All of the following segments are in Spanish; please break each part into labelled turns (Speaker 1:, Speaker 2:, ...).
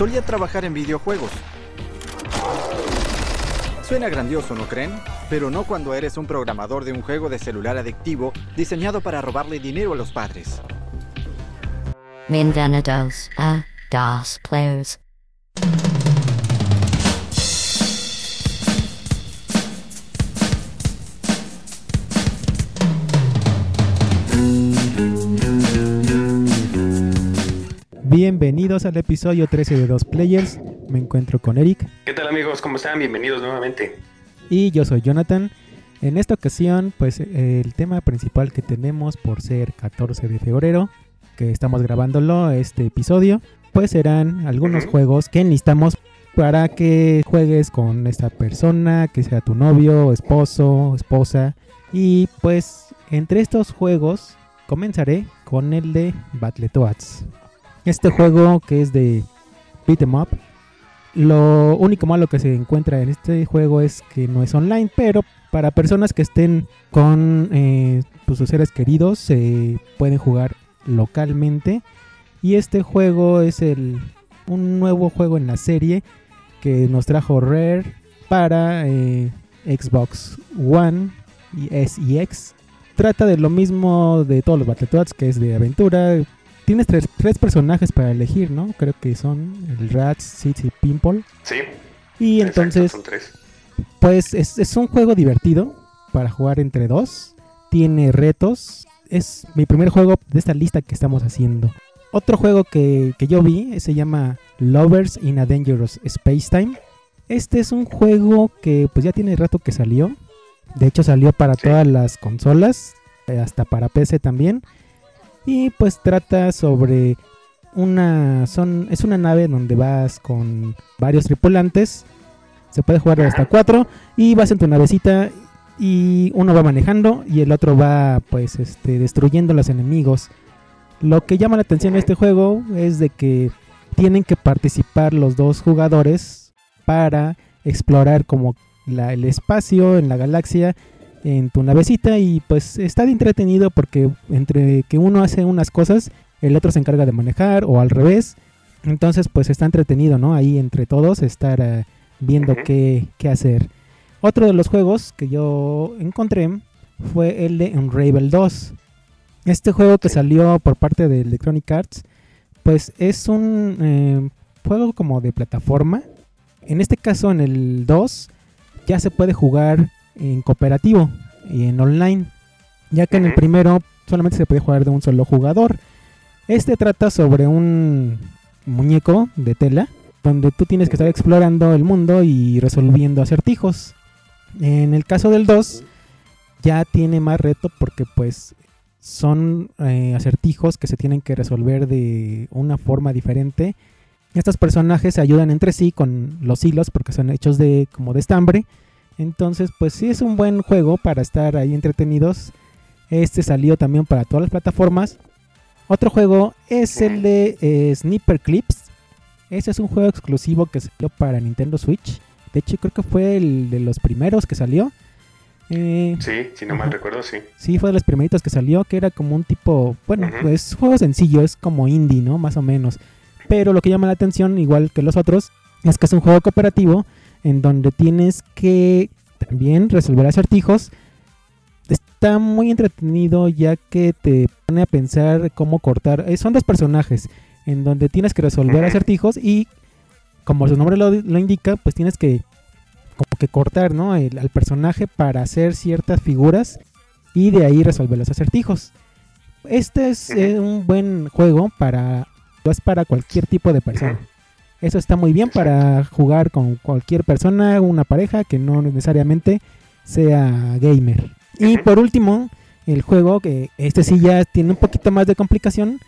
Speaker 1: solía trabajar en videojuegos. Suena grandioso, ¿no creen? Pero no cuando eres un programador de un juego de celular adictivo diseñado para robarle dinero a los padres.
Speaker 2: A DOS Players.
Speaker 3: Bienvenidos al episodio 13 de Dos Players. Me encuentro con Eric
Speaker 4: ¿Qué tal amigos? ¿Cómo están? Bienvenidos nuevamente.
Speaker 3: y yo soy Jonathan. En esta ocasión, pues el tema principal que tenemos por ser 14 de febrero, que estamos grabándolo este episodio, pues serán algunos juegos que necesitamos para que juegues con esta persona, que sea tu novio, esposo, esposa. Y pues entre estos juegos comenzaré con el de Battletoads. Este juego que es de beat 'em up. Lo único malo que se encuentra en este juego es que no es online, pero para personas que estén con eh, pues, sus seres queridos se pueden jugar localmente. Y este juego es el un nuevo juego en la serie que nos trajo Rare para eh, Xbox One y S y X. Trata de lo mismo de todos los Battletoads, que es de aventura. Tienes tres, tres personajes para elegir, ¿no? Creo que son el Rats, Seeds y Pimple.
Speaker 4: Sí.
Speaker 3: Y
Speaker 4: exacto,
Speaker 3: entonces,
Speaker 4: Son tres.
Speaker 3: pues es, es un juego divertido para jugar entre dos. Tiene retos. Es mi primer juego de esta lista que estamos haciendo. Otro juego que, que yo vi eh, se llama Lovers in a Dangerous Space Time. Este es un juego que pues ya tiene rato que salió. De hecho salió para
Speaker 4: Sí.
Speaker 3: todas las consolas, eh, hasta para PC también. Y pues trata sobre una son es una nave donde vas con varios tripulantes. Se puede jugar hasta cuatro y vas en tu navecita y uno va manejando y el otro va pues este destruyendo a los enemigos. Lo que llama la atención de este juego es de que tienen que participar los dos jugadores para explorar como la- el espacio en la galaxia en tu navecita y pues está entretenido porque entre que uno hace unas cosas el otro se encarga de manejar o al revés. Entonces pues está entretenido no ahí entre todos estar eh, viendo qué, qué hacer. Otro de los juegos que yo encontré fue el de Unravel 2 este juego que salió por parte de Electronic Arts pues es un eh, juego como de plataforma. En este caso en el 2 ya se puede jugar en cooperativo y en online, ya que en el primero solamente se puede jugar de un solo jugador. Este trata sobre un muñeco de tela donde tú tienes que estar explorando el mundo y resolviendo acertijos. En el caso del 2 ya tiene más reto porque pues son eh, acertijos que se tienen que resolver de una forma diferente. Estos personajes se ayudan entre sí con los hilos porque son hechos de como de estambre. Entonces, pues sí es un buen juego para estar ahí entretenidos. Este salió también para todas las plataformas. Otro juego es el de eh, Sniper Clips. Ese es un juego exclusivo que salió para Nintendo Switch. De hecho, creo que fue el de los primeros que salió. Eh,
Speaker 4: Sí, si no mal recuerdo, sí.
Speaker 3: Sí, fue de los primeritos que salió, que era como un tipo, bueno,
Speaker 4: Ujú.
Speaker 3: es juego sencillo, es como indie, ¿no? Más o menos. Pero lo que llama la atención, igual que los otros, es que es un juego cooperativo en donde tienes que también resolver acertijos. Está muy entretenido ya que te pone a pensar cómo cortar. eh, son dos personajes en donde tienes que resolver acertijos y como su nombre lo, lo indica, pues tienes que como que cortar, ¿no? El- al personaje para hacer ciertas figuras y de ahí resolver los acertijos. Este es eh, un buen juego para es para cualquier tipo de persona. Eso está muy bien para jugar con cualquier persona, una pareja que no necesariamente sea gamer. Y por último, el juego que este sí ya tiene un poquito más de complicación,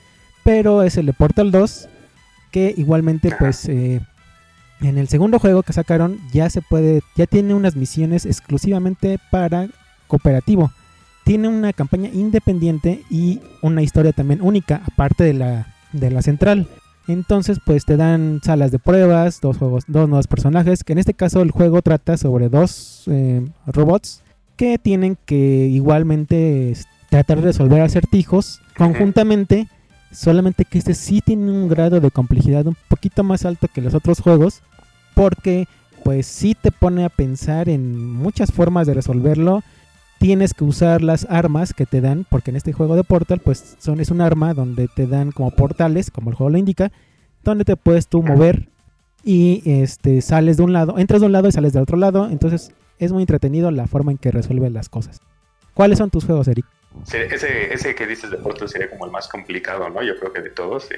Speaker 3: pero es el de Portal 2 que igualmente pues eh, en el segundo juego que sacaron ya se puede, ya tiene unas misiones exclusivamente para cooperativo. Tiene una campaña independiente y una historia también única, aparte de la, de la central. Entonces, pues te dan salas de pruebas, dos juegos, dos nuevos personajes. Que en este caso el juego trata sobre dos eh, robots que tienen que igualmente tratar de resolver acertijos conjuntamente. Solamente que este sí tiene un grado de complejidad un poquito más alto que los otros juegos porque pues sí te pone a pensar en muchas formas de resolverlo. Tienes que usar las armas que te dan, porque en este juego de Portal pues son, es un arma donde te dan como portales, como el juego lo indica, donde te puedes tú mover y este sales de un lado, entras de un lado y sales del otro lado, entonces es muy entretenido la forma en que resuelves las cosas. ¿Cuáles son tus juegos, Eric?
Speaker 4: ese, ese que dices de Portal sería como el más complicado, ¿no? Yo creo que de todos. Sí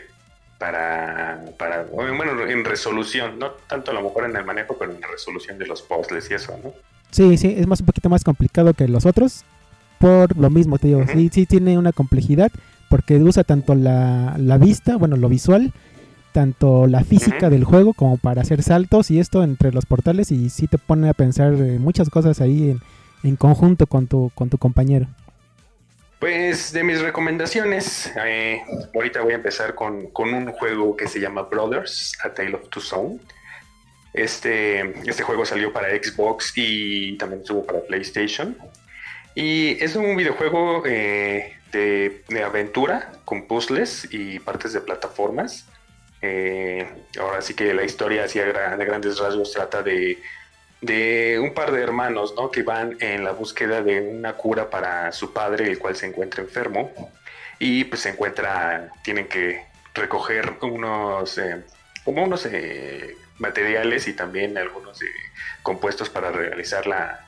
Speaker 4: para, para, bueno, en resolución, no tanto a lo mejor en el manejo, pero en la resolución de los puzzles y eso, ¿no?
Speaker 3: Sí, sí, es más un poquito más complicado que los otros, por lo mismo, te digo, sí, sí tiene una complejidad, porque usa tanto la, la vista, bueno, lo visual, tanto la física del juego como para hacer saltos y esto entre los portales y sí te pone a pensar muchas cosas ahí en, en conjunto con tu, con tu compañero.
Speaker 4: Pues de mis recomendaciones, eh, ahorita voy a empezar con, un juego que se llama Brothers, A Tale of Two Souls. Este, este juego salió para Xbox y también estuvo para PlayStation. Y es un videojuego eh, de, aventura con puzzles y partes de plataformas. Eh, ahora sí que la historia así de grandes rasgos trata de de un par de hermanos, ¿no? Que van en la búsqueda de una cura para su padre, el cual se encuentra enfermo. Y pues se encuentra, tienen que recoger unos, eh, como unos materiales y también algunos eh, compuestos para realizar la,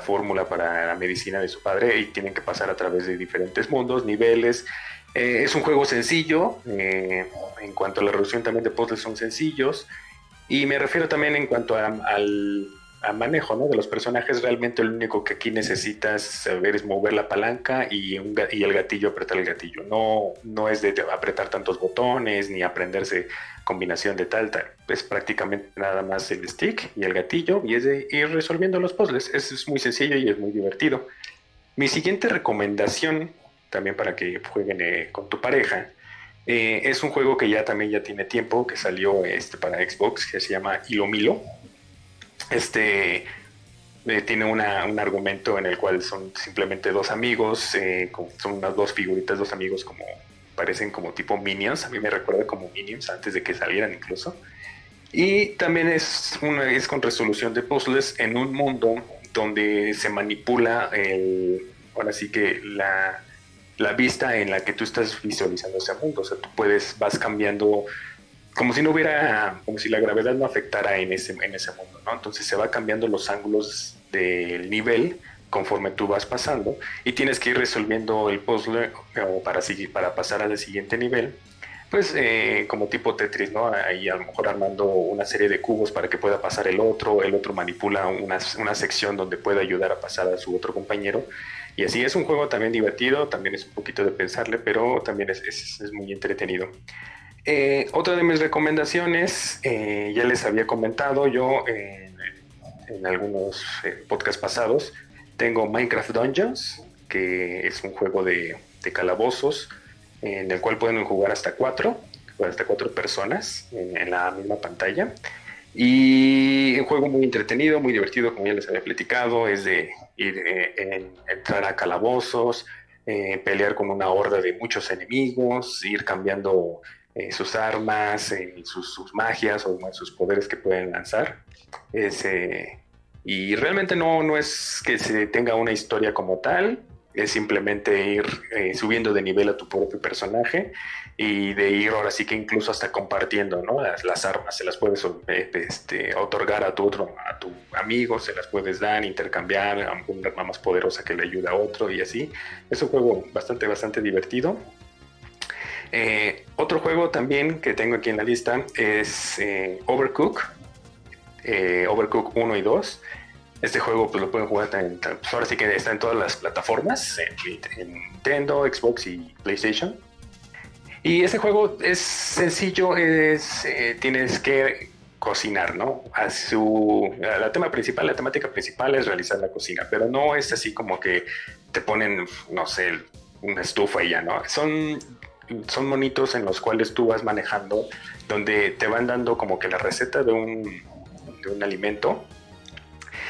Speaker 4: fórmula para la medicina de su padre y tienen que pasar a través de diferentes mundos, niveles. es un juego sencillo, en cuanto a la resolución también de puzzles son sencillos. Y me refiero también en cuanto al, a manejo ¿no? de los personajes, realmente lo único que aquí necesitas saber es mover la palanca y, y el gatillo, apretar el gatillo. No, no es de apretar tantos botones ni aprenderse combinación de tal, tal. Es prácticamente nada más el stick y el gatillo y es de ir resolviendo los puzzles. Es, muy sencillo y es muy divertido. Mi siguiente recomendación, también para que jueguen eh, con tu pareja, eh, es un juego que ya también ya tiene tiempo, que salió este, para Xbox, que se llama Ilomilo este eh, tiene un argumento en el cual son simplemente dos amigos, eh, son unas dos figuritas, dos amigos como parecen como tipo minions, a mí me recuerda como minions antes de que salieran incluso. Y también es, una, es con resolución de puzzles en un mundo donde se manipula el, ahora sí que la, la vista en la que tú estás visualizando ese mundo. O sea, tú puedes, vas cambiando como si no hubiera, como si la gravedad no afectara en ese, en ese mundo, ¿no? Entonces se va cambiando los ángulos del nivel conforme tú vas pasando y tienes que ir resolviendo el puzzle o para, seguir, para pasar al siguiente nivel, pues eh, como tipo Tetris, ¿no? Ahí a lo mejor armando una serie de cubos para que pueda pasar el otro, el otro manipula una, una sección donde pueda ayudar a pasar a su otro compañero. Y así es un juego también divertido, también es un poquito de pensarle, pero también es, es, es muy entretenido. Eh, otra de mis recomendaciones, eh, ya les había comentado yo en, algunos eh, podcasts pasados, tengo Minecraft Dungeons, que es un juego de, calabozos en el cual pueden jugar hasta cuatro, hasta cuatro personas en, la misma pantalla. Y un juego muy entretenido, muy divertido, como ya les había platicado, es de ir, entrar a calabozos, pelear con una horda de muchos enemigos, ir cambiando eh, sus armas, eh, sus, magias o sus poderes que pueden lanzar. y realmente no, no es que se tenga una historia como tal, es simplemente ir eh, subiendo de nivel a tu propio personaje y de ir ahora sí que incluso hasta compartiendo ¿no? las, armas, se las puedes este, otorgar a tu otro, a tu amigo, se las puedes dar, intercambiar a una arma más poderosa que le ayuda a otro y así. Es un juego bastante, bastante divertido. Eh, otro juego también que tengo aquí en la lista es eh, Overcook, eh, Overcook 1 y 2. Este juego pues, lo pueden jugar también, pues, ahora sí que está en todas las plataformas, en, Nintendo, Xbox y PlayStation. Y ese juego es sencillo, es, tienes que cocinar, ¿no? A su, la tema principal, la temática principal es realizar la cocina, pero no es así como que te ponen, no sé, una estufa y ya, ¿no? Son son monitos en los cuales tú vas manejando, donde te van dando como que la receta de un, de un alimento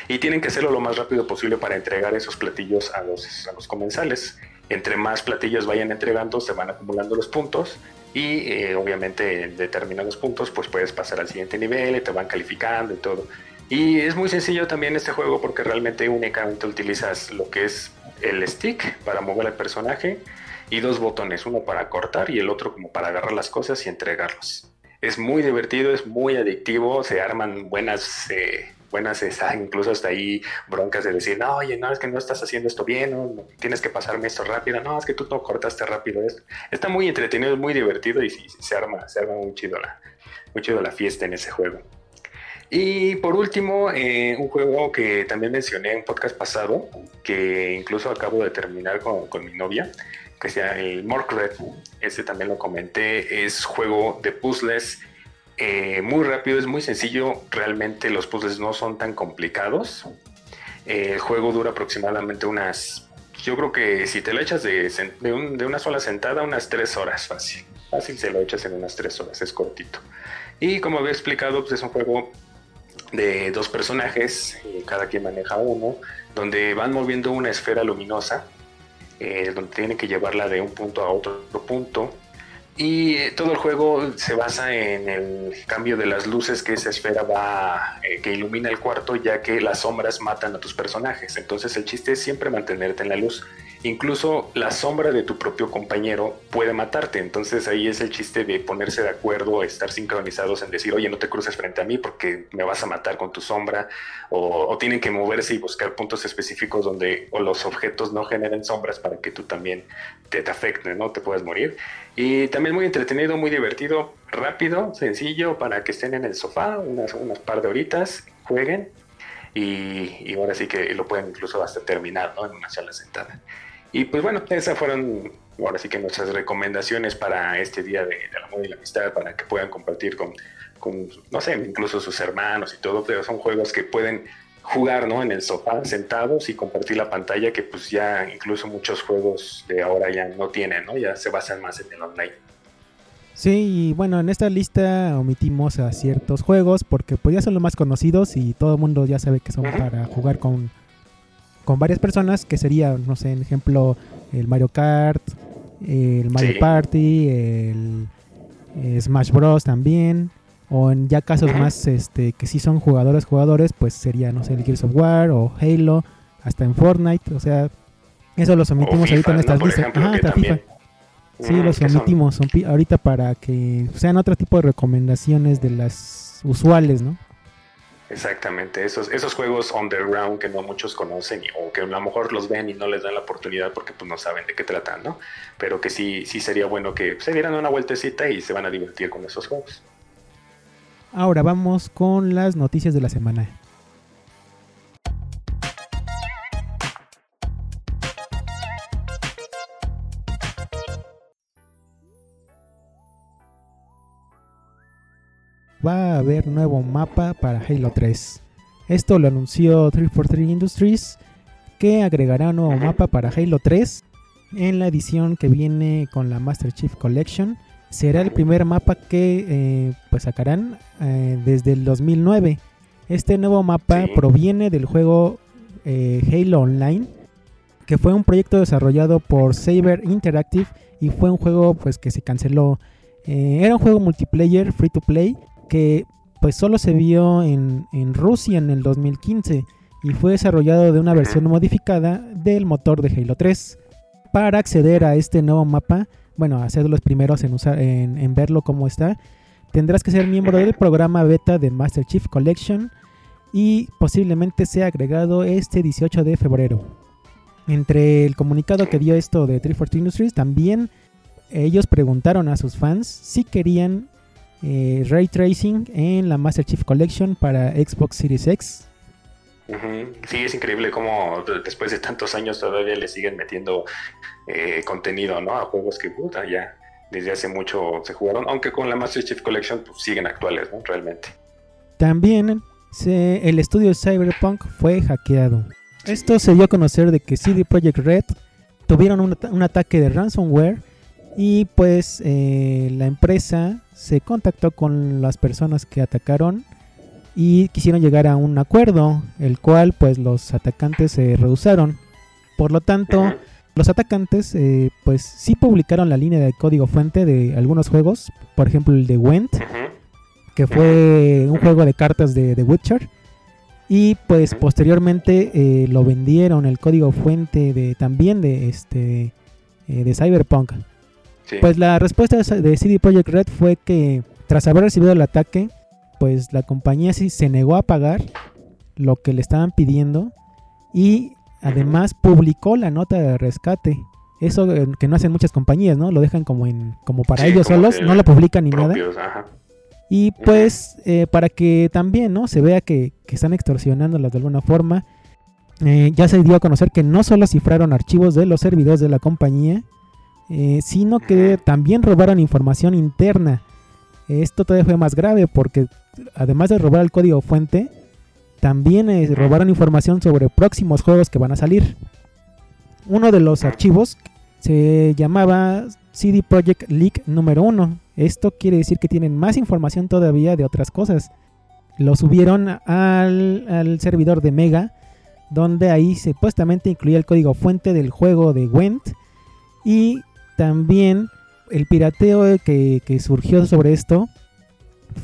Speaker 4: y tienen que hacerlo lo más rápido posible para entregar esos platillos a los, a los comensales. Entre más platillos vayan entregando, se van acumulando los puntos y eh, obviamente en determinados puntos pues puedes pasar al siguiente nivel y te van calificando y todo. Y es muy sencillo también este juego porque realmente únicamente utilizas lo que es el stick para mover al personaje y dos botones, uno para cortar y el otro como para agarrar las cosas y entregarlos. Es muy divertido, es muy adictivo, se arman buenas, eh, buenas, incluso hasta ahí broncas de decir, no, oye, no, es que no estás haciendo esto bien, no, tienes que pasarme esto rápido, no, es que tú no cortaste rápido esto. Está muy entretenido, es muy divertido y se arma, se arma muy chido la, muy chido la fiesta en ese juego. Y por último, eh, un juego que también mencioné en podcast pasado, que incluso acabo de terminar con, con mi novia, que sea el Morkred, este también lo comenté, es juego de puzzles eh, muy rápido, es muy sencillo, realmente los puzzles no son tan complicados. el juego dura aproximadamente unas, yo creo que si te lo echas de, de, una sola sentada, unas tres horas fácil. Fácil se lo echas en unas tres horas, es cortito. Y como había explicado, pues es un juego de dos personajes, eh, cada quien maneja uno, donde van moviendo una esfera luminosa eh, donde tienen que llevarla de un punto a otro punto. Y eh, todo el juego se basa en el cambio de las luces que esa esfera va, eh, que ilumina el cuarto, ya que las sombras matan a tus personajes. Entonces el chiste es siempre mantenerte en la luz. Incluso la sombra de tu propio compañero puede matarte. Entonces ahí es el chiste de ponerse de acuerdo, estar sincronizados en decir, oye, no te cruces frente a mí porque me vas a matar con tu sombra. O, tienen que moverse y buscar puntos específicos donde o los objetos no generen sombras para que tú también te, te ¿no? Te puedas morir. Y también muy entretenido, muy divertido, rápido, sencillo, para que estén en el sofá unas, unas par de horitas, jueguen. Y, y, ahora sí que lo pueden incluso hasta terminar ¿no? en una sola sentada. Y pues bueno, esas fueron ahora sí que nuestras recomendaciones para este día de, del amor y la amistad, para que puedan compartir con, con, no sé, incluso sus hermanos y todo, pero son juegos que pueden jugar, ¿no? En el sofá, sentados y compartir la pantalla, que pues ya incluso muchos juegos de ahora ya no tienen, ¿no? Ya se basan más en el online.
Speaker 3: Sí, y bueno, en esta lista omitimos a ciertos juegos porque pues ya son los más conocidos y todo el mundo ya sabe que son para jugar con con varias personas, que sería, no sé, en ejemplo, el Mario Kart, el Mario Party, el, eh, Smash Bros. también. O en ya casos más este que sí son jugadores jugadores, pues sería, no sé, el Gears of War o Halo, hasta en Fortnite, o sea, eso los omitimos ahorita en estas listas. ah, hasta FIFA. Sí, los omitimos ahorita para que sean otro tipo de recomendaciones de las usuales, ¿no?
Speaker 4: Exactamente, esos, esos juegos underground que no muchos conocen o que a lo mejor los ven y no les dan la oportunidad porque pues no saben de qué tratan, ¿no? Pero que sí, sí sería bueno que se dieran una vueltecita y se van a divertir con esos juegos.
Speaker 3: Ahora vamos con las noticias de la semana. Va a haber nuevo mapa para Halo 3. Esto lo anunció 343 Industries, que agregará nuevo mapa para Halo 3 en la edición que viene con la Master Chief Collection. Será el primer mapa que eh, pues sacarán eh, desde el 2009. Este nuevo mapa proviene del juego eh, Halo Online, que fue un proyecto desarrollado por Saber Interactive y fue un juego pues que se canceló. era un juego multiplayer free to play que pues solo se vio en, Rusia en el 2015 y fue desarrollado de una versión modificada del motor de Halo 3. Para acceder a este nuevo mapa, bueno, a ser los primeros en, usar, en, verlo como está, tendrás que ser miembro del programa beta de Master Chief Collection y posiblemente sea agregado este 18 de febrero. Entre el comunicado que dio esto de 340 Industries, también ellos preguntaron a sus fans si querían eh, ray tracing en la Master Chief Collection para Xbox Series X.
Speaker 4: Sí, es increíble cómo después de tantos años todavía le siguen metiendo eh, contenido ¿no? a juegos que puta, ya desde hace mucho se jugaron, aunque con la Master Chief Collection pues, siguen actuales, ¿no? Realmente.
Speaker 3: También el estudio Cyberpunk fue hackeado. Esto se dio a conocer de que CD Projekt Red tuvieron un, ataque de ransomware y pues eh, la empresa se contactó con las personas que atacaron y quisieron llegar a un acuerdo, el cual pues los atacantes se rehusaron. Por lo tanto, Los atacantes, eh, pues sí publicaron la línea de código fuente de algunos juegos, por ejemplo el de Went, que fue un juego de cartas de The Witcher. Y pues posteriormente eh, lo vendieron el código fuente de también de este eh, de Cyberpunk.
Speaker 4: Sí.
Speaker 3: Pues la respuesta de CD Projekt Red fue que tras haber recibido el ataque, pues la compañía sí se negó a pagar lo que le estaban pidiendo y además publicó la nota de rescate. Eso eh, que no hacen muchas compañías, ¿no? Lo dejan como en como para
Speaker 4: Sí,
Speaker 3: ellos
Speaker 4: como
Speaker 3: solos, no lo publican ni nada.
Speaker 4: ajá.
Speaker 3: Y pues eh, para que también no se vea que, que están extorsionándolas de alguna forma, eh, ya se dio a conocer que no solo cifraron archivos de los servidores de la compañía, eh, sino que también robaron información interna. Esto todavía fue más grave porque además de robar el código fuente, también eh, robaron información sobre próximos juegos que van a salir. Uno de los archivos se llamaba CD Projekt Leak número 1. Esto quiere decir que tienen más información todavía de otras cosas. Lo subieron al, al servidor de Mega, donde ahí supuestamente incluía el código fuente del juego de Went. Y también el pirateo que, que surgió sobre esto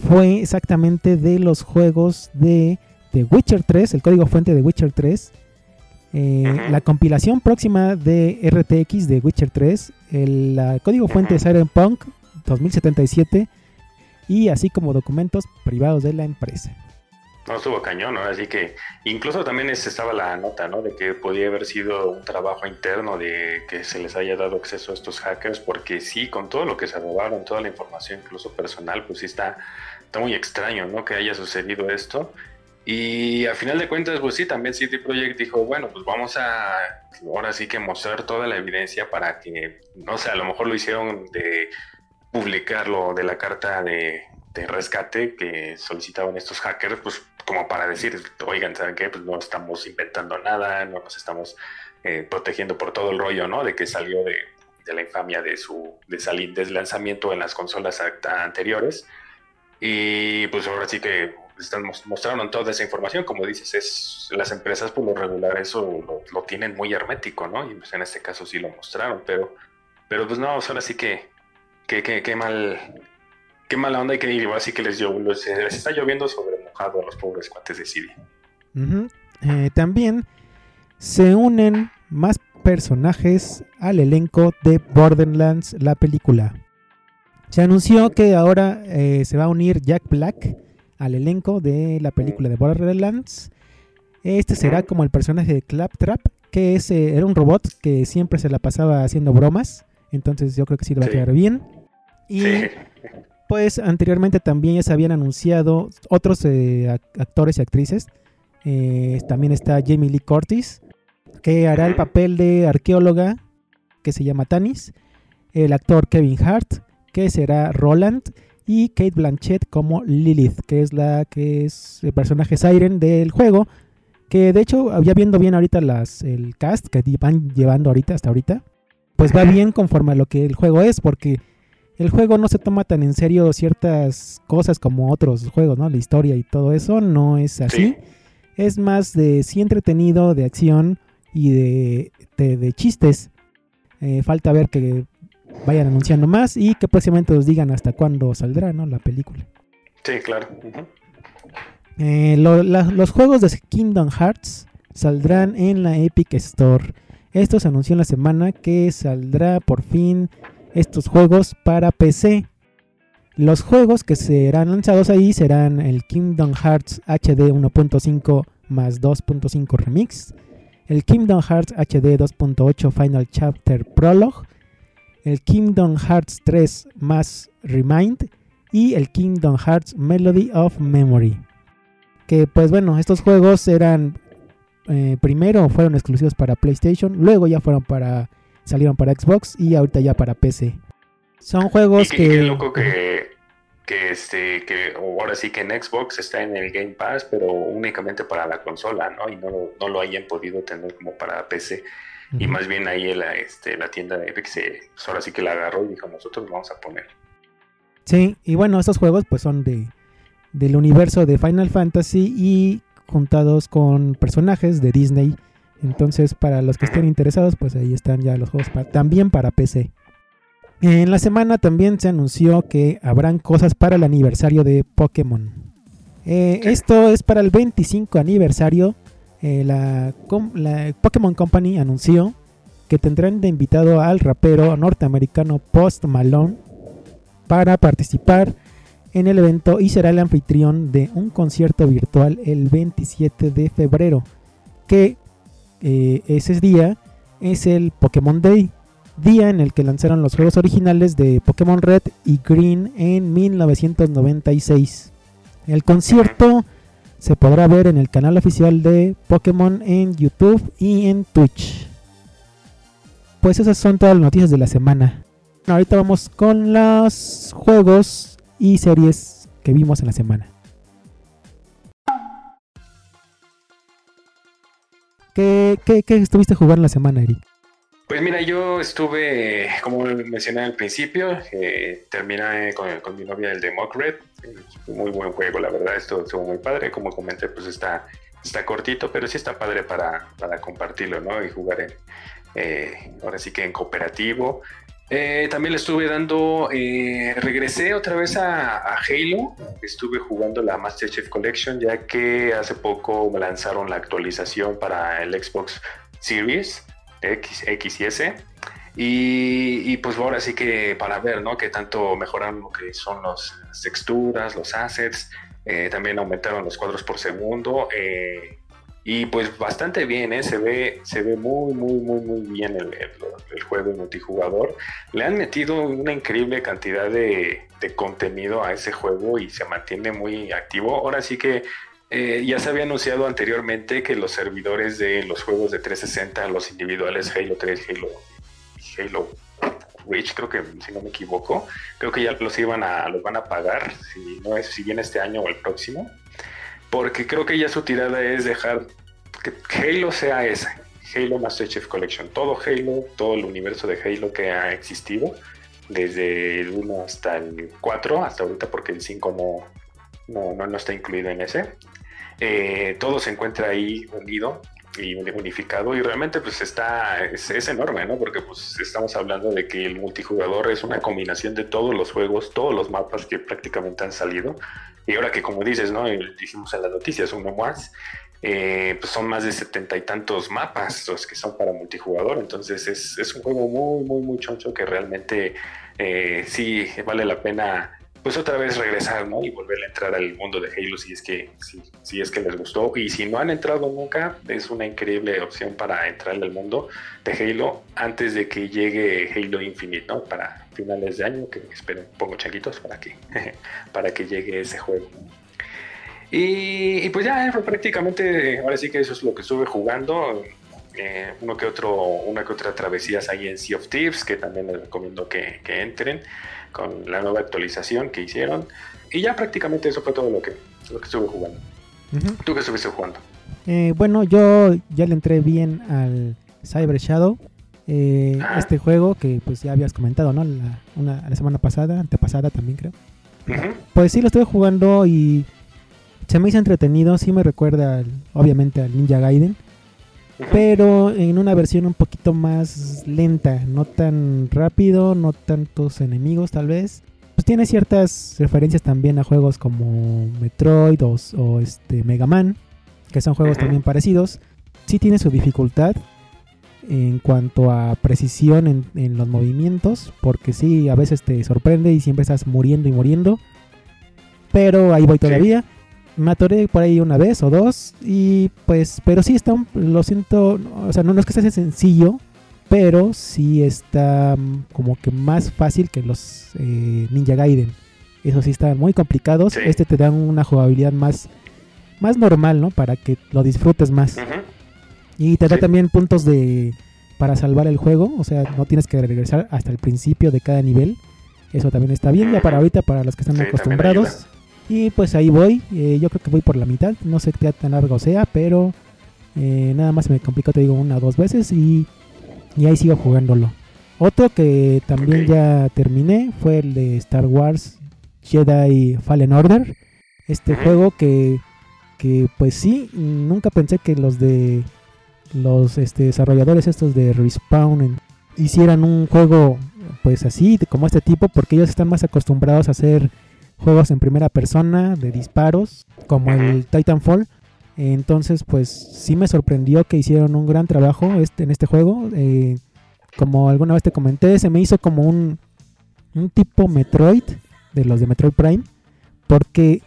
Speaker 3: fue exactamente de los juegos de, Witcher 3, el código fuente de Witcher 3. eh. La compilación próxima de RTX de Witcher 3, el la código fuente de. Cyberpunk 2077 y así como documentos privados de la empresa.
Speaker 4: No estuvo cañón, ¿no? Así que incluso también es- estaba la nota, ¿no? De que podía haber sido un trabajo interno de que se les haya dado acceso a estos hackers, porque sí, con todo lo que se robaron, toda la información, incluso personal, pues sí está, está muy extraño, ¿no? Que haya sucedido esto. Y a final de cuentas, pues sí, también CD Projekt dijo, bueno, pues vamos a ahora sí que mostrar toda la evidencia para que, no sé, a lo mejor lo hicieron de publicarlo de la carta de, de rescate que solicitaban estos hackers, pues como para decir, oigan, ¿saben qué? Pues no estamos inventando nada, no nos estamos eh, protegiendo por todo el rollo, ¿no? De que salió de, de la infamia de su de salir del lanzamiento en las consolas anteriores. Y pues ahora sí que están, mos- mostraron toda esa información, como dices, es las empresas por lo regular eso lo, lo tienen muy hermético, ¿no? Y pues en este caso sí lo mostraron, pero, pero pues no, ahora sí que, que, que, que mal, qué mala onda y que igual sí que les, les, les está lloviendo sobre mojado a los pobres cuates de.
Speaker 3: Ujú. Eh, también se unen más personajes al elenco de Borderlands, la película. Se anunció que ahora eh, se va a unir Jack Black al elenco de la película de Borderlands. Este será como el personaje de Claptrap, que es, eh, era un robot que siempre se la pasaba haciendo bromas. Entonces yo creo que sí le va a quedar bien. Y
Speaker 4: Sí.
Speaker 3: Pues anteriormente también ya se habían anunciado otros eh, ac- actores y actrices. Eh, también está Jamie Lee Curtis, que hará el papel de arqueóloga, que se llama Tanis. El actor Kevin Hart, que será Roland. Y Kate Blanchett como Lilith, que es la que es el personaje Siren del juego. Que de hecho, había viendo bien ahorita las, el cast que van llevando ahorita hasta ahorita. Pues va bien conforme a lo que el juego es, porque el juego no se toma tan en serio ciertas cosas como otros juegos, ¿no? La historia y todo eso no es así.
Speaker 4: Sí.
Speaker 3: Es más de sí entretenido, de acción y de, de- de chistes. Eh, falta ver que vayan anunciando más y que próximamente nos digan hasta cuándo saldrá, ¿no? La película.
Speaker 4: Sí, claro.
Speaker 3: Eh, lo- la- los juegos de Kingdom Hearts saldrán en la Epic Store. Esto se anunció en la semana que saldrá por fin estos juegos para PC. Los juegos que serán lanzados ahí serán el Kingdom Hearts HD 1.5 más 2.5 Remix, el Kingdom Hearts HD 2.8 Final Chapter Prologue, el Kingdom Hearts 3 más Remind y el Kingdom Hearts Melody of Memory que pues bueno, estos juegos eran eh, primero fueron exclusivos para PlayStation, luego ya fueron para salieron para Xbox y ahorita ya para PC. Son juegos que
Speaker 4: qué loco que, que este que ahora sí que en Xbox está en el Game Pass, pero únicamente para la consola, ¿no? Y no, lo- no lo hayan podido tener como para PC. Y más bien ahí la, este, la tienda de Epic se, pues ahora sí que la agarró y dijo, nosotros lo vamos a poner.
Speaker 3: Sí, y bueno, estos juegos pues son de del universo de Final Fantasy y juntados con personajes de Disney Entonces, para los que estén interesados, pues ahí están ya los juegos también para PC. En la semana también se anunció que habrán cosas para el aniversario de Pokémon. Eh, esto es para el 25 aniversario. Eh, la, la, Pokémon Company anunció que tendrán de invitado al rapero norteamericano Post Malone para participar en el evento y será el anfitrión de un concierto virtual el 27 de febrero, que eh, ese día es el Pokémon Day, día en el que lanzaron los juegos originales de Pokémon Red y Green en 1996. El concierto se podrá ver en el canal oficial de Pokémon en YouTube y en Twitch. Pues esas son todas las noticias de la semana. Ahorita vamos con los juegos y series que vimos en la semana. ¿Qué, estuviste jugando la semana, Eric?
Speaker 4: Pues mira, yo estuve, como mencioné al principio, eh, terminé con, mi novia el de Red. Muy buen juego, la verdad, esto estuvo muy padre. Como comenté, pues está, está cortito, pero sí está padre para, para compartirlo, ¿no? Y jugar en, eh, ahora sí que en cooperativo. Eh, también le estuve dando, eh, regresé otra vez a, Halo, estuve jugando la Master Chief Collection ya que hace poco lanzaron la actualización para el Xbox Series X, y. Y, pues ahora sí que para ver, ¿no? Que tanto mejoraron lo que son las texturas, los assets, también aumentaron los cuadros por segundo. Y pues bastante bien, ¿eh? se, ve, se ve muy, muy, muy, muy bien el, el, juego multijugador. Le han metido una increíble cantidad de, contenido a ese juego y se mantiene muy activo. Ahora sí que eh, ya se había anunciado anteriormente que los servidores de los juegos de 360, los individuales Halo 3, Halo, Halo Reach, creo que si no me equivoco, creo que ya los iban a, los van a pagar, si no es, si bien este año o el próximo porque creo que ya su tirada es dejar que Halo sea ese, Halo Master Chief Collection, todo Halo, todo el universo de Halo que ha existido, desde el 1 hasta el 4, hasta ahorita porque el 5 no, no, no, está incluido en ese. Eh, todo se encuentra ahí unido y unificado y realmente pues está es, es, enorme no porque pues estamos hablando de que el multijugador es una combinación de todos los juegos todos los mapas que prácticamente han salido y ahora que como dices, ¿no? Dijimos en las noticias, uno más, eh, pues son más de setenta y tantos mapas los que son para multijugador. Entonces es, un juego muy, muy, muy choncho que realmente eh, sí vale la pena pues otra vez regresar, ¿no? Y volver a entrar al mundo de Halo si es que, si, si, es que les gustó. Y si no han entrado nunca, es una increíble opción para entrar al mundo de Halo antes de que llegue Halo Infinite, ¿no? Para finales de año, que esperen un poco chiquitos para que, para que llegue ese juego. Y, pues ya, prácticamente, ahora sí que eso es lo que estuve jugando. Eh, uno que otro, una que otra travesías ahí en Sea of Thieves, que también les recomiendo que, que entren con la nueva actualización que hicieron. Y ya prácticamente eso fue todo lo que, lo que estuve jugando. ¿Tú qué estuviste jugando?
Speaker 3: Eh, bueno, yo ya le entré bien al Cyber Shadow. Eh, ah. Este juego que pues ya habías comentado, ¿no? La, una, la semana pasada, antepasada también creo. Pues sí, lo estuve jugando y se me hizo entretenido. Sí me recuerda, obviamente, al Ninja Gaiden pero en una versión un poquito más lenta, no tan rápido, no tantos enemigos tal vez. Pues tiene ciertas referencias también a juegos como Metroid o, este Mega Man, que son juegos también parecidos. Sí tiene su dificultad en cuanto a precisión en, los movimientos, porque sí, a veces te sorprende y siempre estás muriendo y muriendo. Pero ahí voy todavía me atoré por ahí una vez o dos y pues, pero sí está, lo siento, o sea, no, es que sea sencillo, pero sí está mm, como que más fácil que los eh, Ninja Gaiden. Eso sí están muy complicados. Este te da una jugabilidad más, más normal, ¿no? Para que lo disfrutes más. Y te da también puntos de para salvar el juego, o sea, no tienes que regresar hasta el principio de cada nivel. Eso también está bien, ya para ahorita, para los que están acostumbrados. Y pues ahí voy, eh, yo creo que voy por la mitad, no sé qué tan largo sea, pero eh, nada más me complicó, te digo, una o dos veces y, ahí sigo jugándolo. Otro que también ya terminé fue el de Star Wars Jedi Fallen Order. Este juego que, que pues sí, nunca pensé que los de los este, desarrolladores estos de Respawn hicieran un juego pues así, como este tipo, porque ellos están más acostumbrados a hacer juegos en primera persona, de disparos, como el Titanfall. Entonces, pues sí me sorprendió que hicieron un gran trabajo este, en este juego. Eh, como alguna vez te comenté, se me hizo como un, un tipo Metroid, de los de Metroid Prime, porque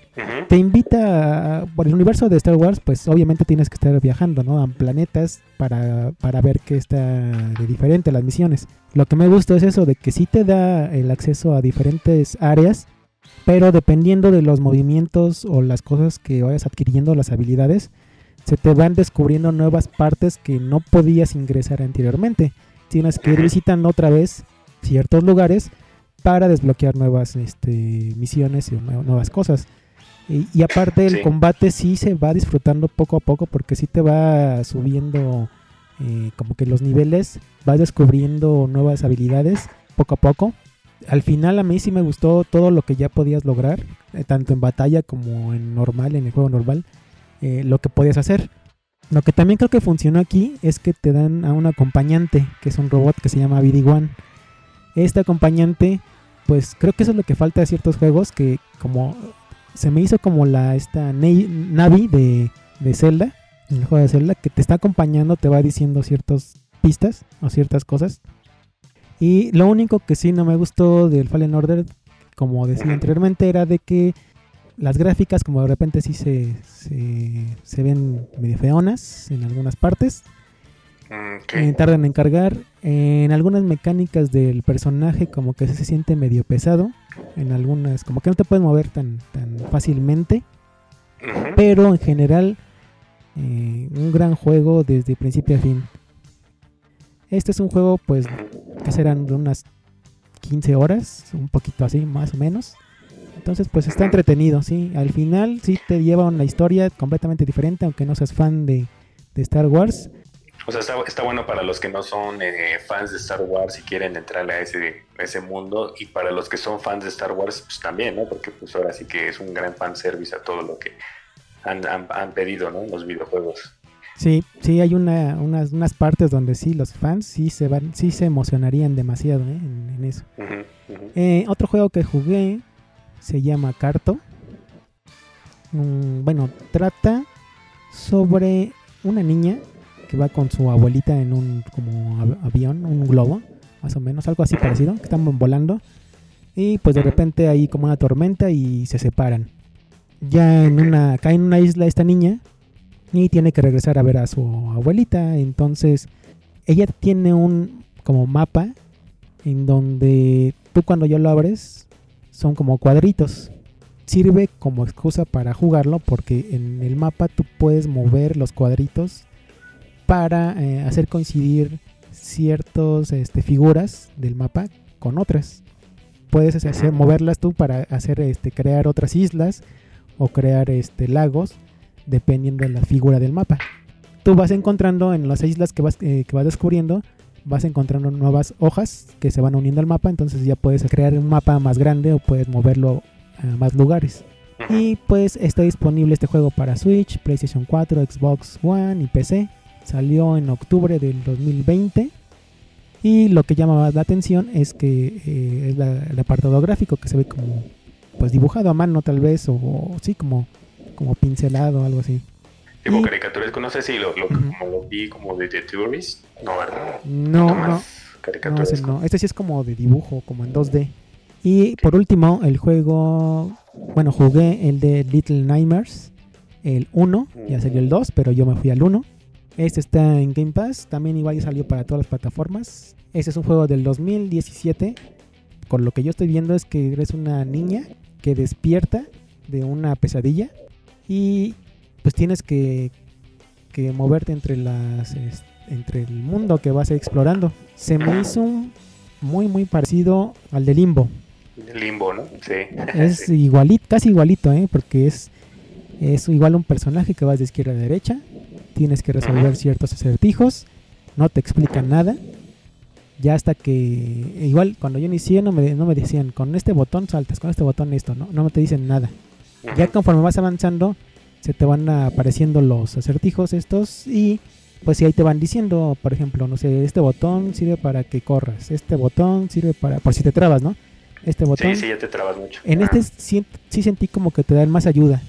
Speaker 3: Te invita a- por el universo de Star Wars, pues obviamente tienes que estar viajando, ¿no? A planetas para, para ver qué está de diferente las misiones. Lo que me gusta es eso, de que sí te da el acceso a diferentes áreas, pero dependiendo de los movimientos o las cosas que vayas adquiriendo, las habilidades, se te van descubriendo nuevas partes que no podías ingresar anteriormente. Tienes que ir visitando otra vez ciertos lugares para desbloquear nuevas este, misiones y nue- nuevas cosas. Y, y aparte el
Speaker 4: Sí.
Speaker 3: combate sí se va disfrutando poco a poco porque sí te va subiendo eh, como que los niveles, vas descubriendo nuevas habilidades poco a poco. Al final a mí sí me gustó todo lo que ya podías lograr, eh, tanto en batalla como en normal, en el juego normal, eh, lo que podías hacer. Lo que también creo que funcionó aquí es que te dan a un acompañante, que es un robot que se llama BD-1. Este acompañante, pues creo que eso es lo que falta de ciertos juegos, que como se me hizo como la esta Na- Navi de, de Zelda, el juego de Zelda, que te está acompañando, te va diciendo ciertas pistas o ciertas cosas. Y lo único que sí no me gustó del Fallen Order, como decía anteriormente, era de que las gráficas como de repente sí se, se, se ven medio feonas en algunas partes.
Speaker 4: Mm, ok.
Speaker 3: Eh, tardan en cargar. En algunas mecánicas del personaje como que se siente medio pesado. En algunas como que no te puedes mover tan, tan fácilmente. Pero en general eh, un gran juego desde principio a fin. Este es un juego pues que serán de unas 15 horas, un poquito así más o menos. Entonces pues está entretenido, sí. Al final sí te lleva una historia completamente diferente, aunque no seas fan de, de Star Wars.
Speaker 4: O sea, está, está bueno para los que no son eh, fans de Star Wars y quieren entrarle a ese, a ese mundo. Y para los que son fans de Star Wars, pues también, ¿no? Porque pues ahora sí que es un gran fanservice a todo lo que han, han, han pedido, ¿no? Los videojuegos.
Speaker 3: Sí, sí hay una, unas, unas partes donde sí los fans sí se van, sí se emocionarían demasiado ¿eh? en, en eso. Eh, otro juego que jugué se llama Carto. Mm, bueno, trata sobre una niña que va con su abuelita en un como av- avión, un globo, más o menos, algo así parecido, que están volando. Y pues de repente hay como una tormenta y se separan. Ya en una, cae en una isla esta niña y tiene que regresar a ver a su abuelita. Entonces, ella tiene un como mapa en donde tú cuando ya lo abres son como cuadritos. Sirve como excusa para jugarlo porque en el mapa tú puedes mover los cuadritos para eh, hacer coincidir ciertas este, figuras del mapa con otras. Puedes hacer, moverlas tú para hacer este, crear otras islas o crear este, lagos dependiendo de la figura del mapa. Tú vas encontrando en las islas que vas, eh, que vas descubriendo, vas encontrando nuevas hojas que se van uniendo al mapa, entonces ya puedes crear un mapa más grande o puedes moverlo a más lugares. Y pues está disponible este juego para Switch, PlayStation 4, Xbox One y PC. Salió en octubre del 2020. Y lo que llama más la atención es que eh, es la- el apartado gráfico que se ve como pues dibujado a mano tal vez o, o sí como, como pincelado o algo así.
Speaker 4: Tipo
Speaker 3: y-
Speaker 4: caricaturesco, no sé si lo, lo-
Speaker 3: Ujú.
Speaker 4: como lo vi como de The Tourist. No, ¿verdad?
Speaker 3: No, no,
Speaker 4: más
Speaker 3: no, ese no. Este sí es como de dibujo, como en 2D. Y por último, el juego, bueno, jugué el de Little Nightmares, el 1, ya salió el 2, pero yo me fui al 1. Este está en Game Pass, también igual ya salió para todas las plataformas. Este es un juego del 2017. Con lo que yo estoy viendo es que eres una niña que despierta de una pesadilla y pues tienes que, que moverte entre las entre el mundo que vas explorando. Se me hizo un- muy muy parecido al de Limbo.
Speaker 4: Limbo, ¿no? Sí.
Speaker 3: Es
Speaker 4: Sí.
Speaker 3: igualito, casi igualito, ¿eh? porque es, es igual un personaje que vas de izquierda a derecha. Tienes que resolver
Speaker 4: Ajá.
Speaker 3: ciertos acertijos. No te explican nada. Ya hasta que. Igual cuando yo inicié no me, no me decían con este botón saltas, con este botón esto, no, no te dicen nada. Ya conforme vas avanzando, se te van apareciendo los acertijos estos y pues si ahí te van diciendo, por ejemplo, no sé, este botón sirve para que corras, este botón sirve para, por si te trabas, ¿no? Este botón.
Speaker 4: Sí, sí, ya te trabas mucho.
Speaker 3: En este sí, sí sentí como que te dan más ayuda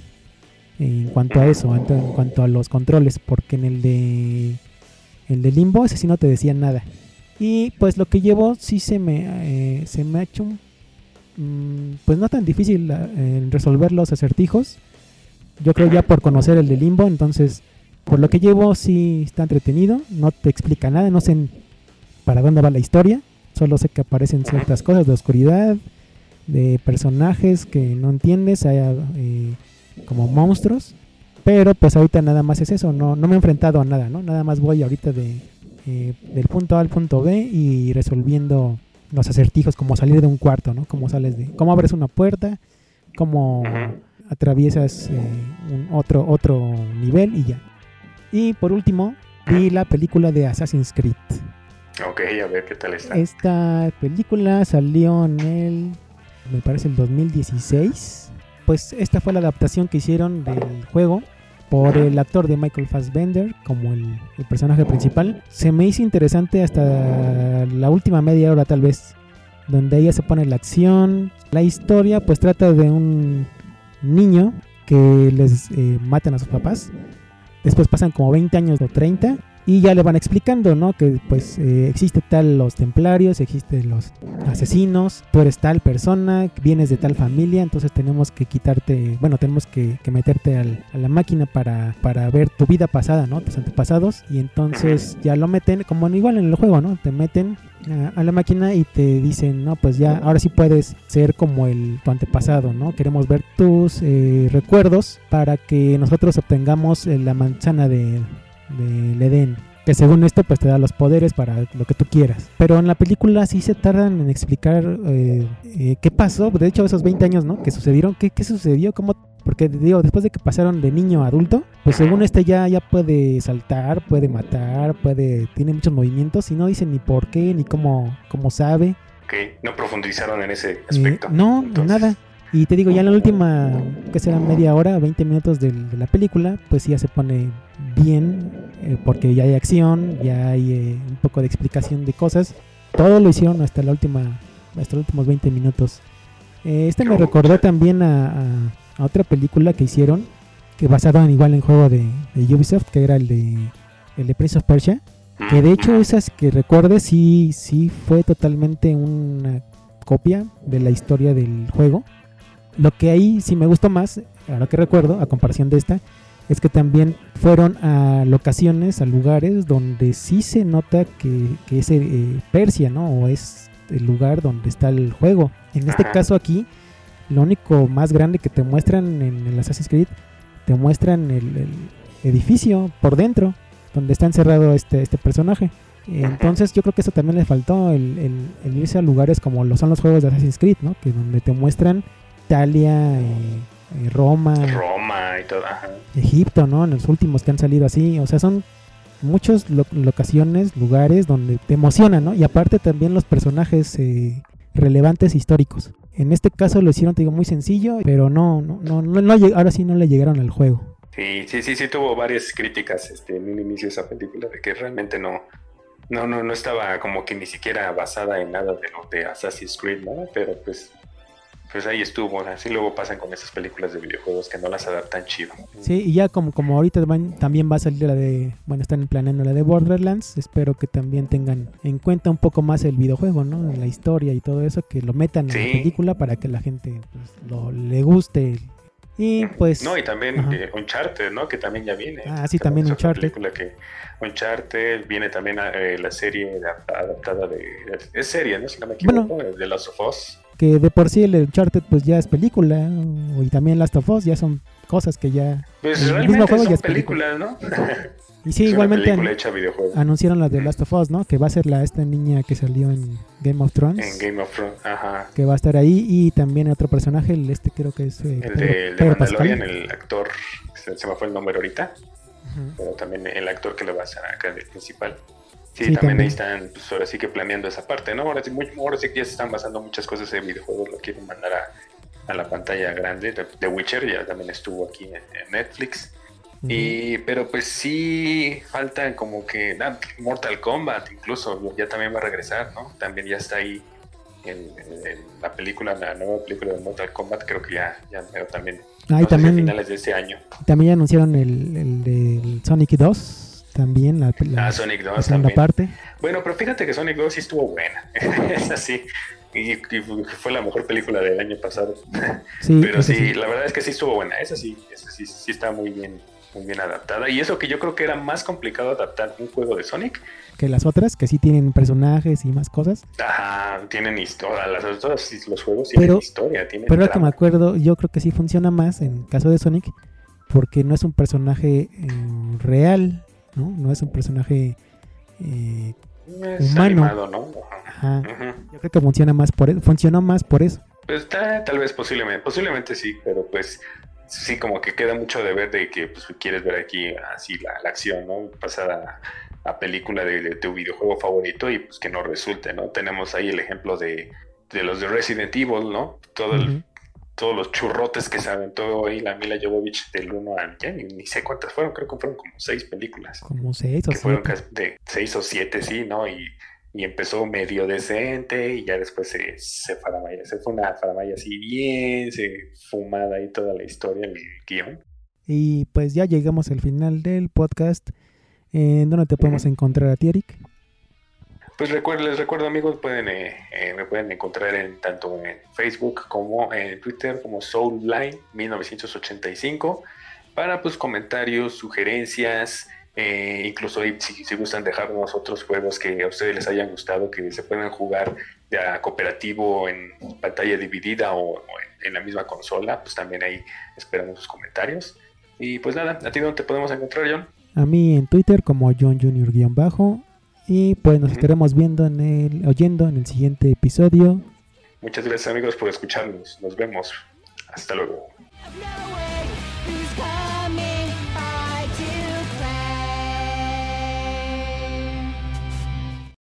Speaker 3: en cuanto a eso, en, cuanto a los controles, porque en el de el de Limbo ese sí no te decía nada. Y pues lo que llevo sí se me eh, se me ha hecho mm, pues no tan difícil en resolver los acertijos. Yo creo ya por conocer el de Limbo, entonces por lo que llevo sí está entretenido, no te explica nada, no sé para dónde va la historia, solo sé que aparecen ciertas cosas de oscuridad, de personajes que no entiendes, hay, eh, como monstruos. Pero pues ahorita nada más es eso, no, no me he enfrentado a nada, ¿no? Nada más voy ahorita de, eh, del punto A al punto B y resolviendo los acertijos, como salir de un cuarto, ¿no? Cómo sales de, cómo abres una puerta, cómo atraviesas eh, un otro, otro nivel y ya. Y por último, vi la película de Assassin's Creed.
Speaker 4: Ok, a ver qué tal está.
Speaker 3: Esta película salió en el, me parece el 2016. Pues esta fue la adaptación que hicieron del juego por el actor de Michael Fassbender como el, personaje principal. Se me hizo interesante hasta la última media hora tal vez, donde ella se pone la acción. La historia pues trata de un niño que les eh, matan a sus papás. Después pasan como 20 años o 30 y ya le van explicando, ¿no? Que pues eh, existe tal los templarios, existen los asesinos, tú eres tal persona, vienes de tal familia, entonces tenemos que quitarte, bueno, tenemos que, que meterte al- a la máquina para, para ver tu vida pasada, ¿no? Tus antepasados y entonces ya lo meten, como igual en el juego, ¿no? Te meten a, a la máquina y te dicen, no, pues ya, ahora sí puedes ser como el tu antepasado, ¿no? Queremos ver tus eh, recuerdos para que nosotros obtengamos eh, la manzana de, del Edén. Que según esto, pues te da los poderes para lo que tú quieras. Pero en la película sí se tardan en explicar eh, eh, qué pasó. De hecho, esos 20 años, ¿no? Que sucedieron. ¿Qué, qué sucedió? ¿Cómo? Porque digo, después de que pasaron de niño a adulto, pues según este ya, ya puede saltar, puede matar, puede. Tiene muchos movimientos y no dicen ni por qué, ni cómo, cómo sabe.
Speaker 4: Ok, no profundizaron en ese
Speaker 3: Eh,
Speaker 4: aspecto.
Speaker 3: no,
Speaker 4: Entonces,
Speaker 3: nada. Y te digo, ya en la última, que será media hora, 20 minutos de, la película, pues ya se pone bien, eh, porque ya hay acción, ya hay eh, un poco de explicación de cosas. Todo lo hicieron hasta la última, hasta los últimos 20 minutos. Eh, este me recordó también a, a- a otra película que hicieron, que basado en igual en juego de, de Ubisoft, que era el de, el de Prince of Persia. Que de hecho esas que recuerde sí, sí fue totalmente una copia de la historia del juego. Lo que ahí sí me gustó más, ahora que recuerdo, a comparación de esta, es que también fueron a locaciones, a lugares donde sí se nota que, que es eh, Persia, ¿no? O es el lugar donde está el juego. En este
Speaker 4: Ajá.
Speaker 3: caso aquí, lo único más grande que te muestran en el Assassin's Creed, te muestran el, el edificio por dentro, donde está encerrado este, este personaje. Entonces yo creo que eso también le faltó, el, el- el irse a lugares como lo son los juegos de Assassin's Creed, ¿no? Que donde te muestran Italia, eh, eh, Roma,
Speaker 4: Roma y todo. Ajá.
Speaker 3: Egipto, ¿no? En los últimos que han salido así, o sea, son muchas locaciones, lugares donde te emocionan, ¿no? Y aparte también los personajes eh, relevantes históricos. En este caso lo hicieron, te digo, muy sencillo, pero no, no, no, no, no ahora sí no le llegaron al juego.
Speaker 4: Sí, sí, sí, sí, tuvo varias críticas este, en un inicio esa película de que realmente no, no, no, no estaba como que ni siquiera basada en nada de lo de Assassin's Creed, ¿no? Pero pues, pues ahí estuvo. Así luego pasan con esas películas de videojuegos que no las adaptan chido.
Speaker 3: Sí, y ya como, como ahorita van- también va a salir la de, bueno, están planeando la de Borderlands, espero que también tengan en cuenta un poco más el videojuego, ¿no? La historia y todo eso, que lo metan en la película para que la gente pues, lo, le guste. Y pues...
Speaker 4: No, y también eh, Uncharted, ¿no? Que también ya viene.
Speaker 3: Ah, sí, también Uncharted.
Speaker 4: película que Uncharted viene también eh, la serie adaptada de es serie, ¿no? Si no me
Speaker 3: Bueno.
Speaker 4: equivoco, de Last of Us.
Speaker 3: Que de por sí el Uncharted pues ya es película y también Last of Us ya son cosas que ya
Speaker 4: Pues
Speaker 3: El mismo juego ya
Speaker 4: son
Speaker 3: es película.
Speaker 4: ¿no?
Speaker 3: y sí
Speaker 4: es
Speaker 3: igualmente an- anunciaron la de Last of Us no que va a ser la esta niña que salió en Game of Thrones
Speaker 4: En Game of Thrones, ajá.
Speaker 3: que va a estar ahí y también otro personaje el este creo que es eh,
Speaker 4: El
Speaker 3: Pedro-
Speaker 4: de, el de Mandalorian, el actor, se, se me fue el nombre ahorita, pero también el actor que le va a hacer acá de principal. Sí,
Speaker 3: Sí,
Speaker 4: también,
Speaker 3: también.
Speaker 4: ahí están, pues ahora sí que planeando esa parte, ¿no? Ahora sí, muy- ahora sí que ya se están basando muchas cosas de videojuegos, lo quieren mandar a, a la pantalla grande. The, The Witcher ya también estuvo aquí en, en Netflix. Y, pero pues sí falta como que ah, Mortal Kombat incluso ya también va a regresar, ¿no? También ya está ahí en, la película, la nueva película de Mortal Kombat, creo que ya, ya también.
Speaker 3: Ah, también,
Speaker 4: finales de este año.
Speaker 3: También anunciaron el, el, el Sonic 2, también la,
Speaker 4: la, ah, Sonic 2
Speaker 3: segunda parte.
Speaker 4: Bueno, pero fíjate que Sonic 2 sí estuvo buena. es así. Y, fue la mejor película del año pasado. Sí, pero sí, la verdad es que sí estuvo buena. Esa sí, esa sí, sí está muy bien muy bien adaptada. Y eso que yo creo que era más complicado adaptar un juego de Sonic.
Speaker 3: Que las otras, que sí tienen personajes y más cosas.
Speaker 4: Ajá, tienen historia. Las otras, los juegos tienen historia. Tienen
Speaker 3: pero que me acuerdo, yo creo que sí funciona más en caso de Sonic, porque no es un personaje eh, real, ¿no? No es un personaje eh, humano.
Speaker 4: ¿no?
Speaker 3: Ajá. Yo creo que funciona más por eso. Funcionó más por eso.
Speaker 4: Pues tal vez posiblemente, posiblemente sí, pero pues sí, como que queda mucho de ver de que pues, quieres ver aquí así la, acción, ¿no? Pasar a, película de, tu videojuego favorito y pues que no resulte, ¿no? Tenemos ahí el ejemplo de, los de Resident Evil, ¿no? Todo todos los churrotes que se aventó ahí la Mila Jovovich del 1 al ya ni, sé cuántas fueron, creo que fueron como seis películas.
Speaker 3: Como seis o
Speaker 4: siete. Fueron de seis o siete, sí, ¿no? Y y empezó medio decente y ya después se, se faramaya, se fue una faramaya así bien, se fumada ahí toda la historia, el guion.
Speaker 3: Y pues ya llegamos al final del podcast. ¿En dónde te podemos encontrar a ti, Eric?
Speaker 4: Pues recuerdo, les recuerdo amigos, pueden, eh, eh, me pueden encontrar en tanto en Facebook como en Twitter como Soulline 1985 para pues comentarios, sugerencias, eh, incluso si, si, gustan dejarnos otros juegos que a ustedes les hayan gustado, que se puedan jugar ya cooperativo en pantalla dividida o, en, la misma consola, pues también ahí esperamos sus comentarios. Y pues nada, ¿a ti dónde te podemos encontrar, John?
Speaker 3: A mí en Twitter como John Junior-bajo. Y pues nos estaremos viendo en el, oyendo en el siguiente episodio.
Speaker 4: Muchas gracias amigos por escucharnos. Nos vemos. Hasta luego.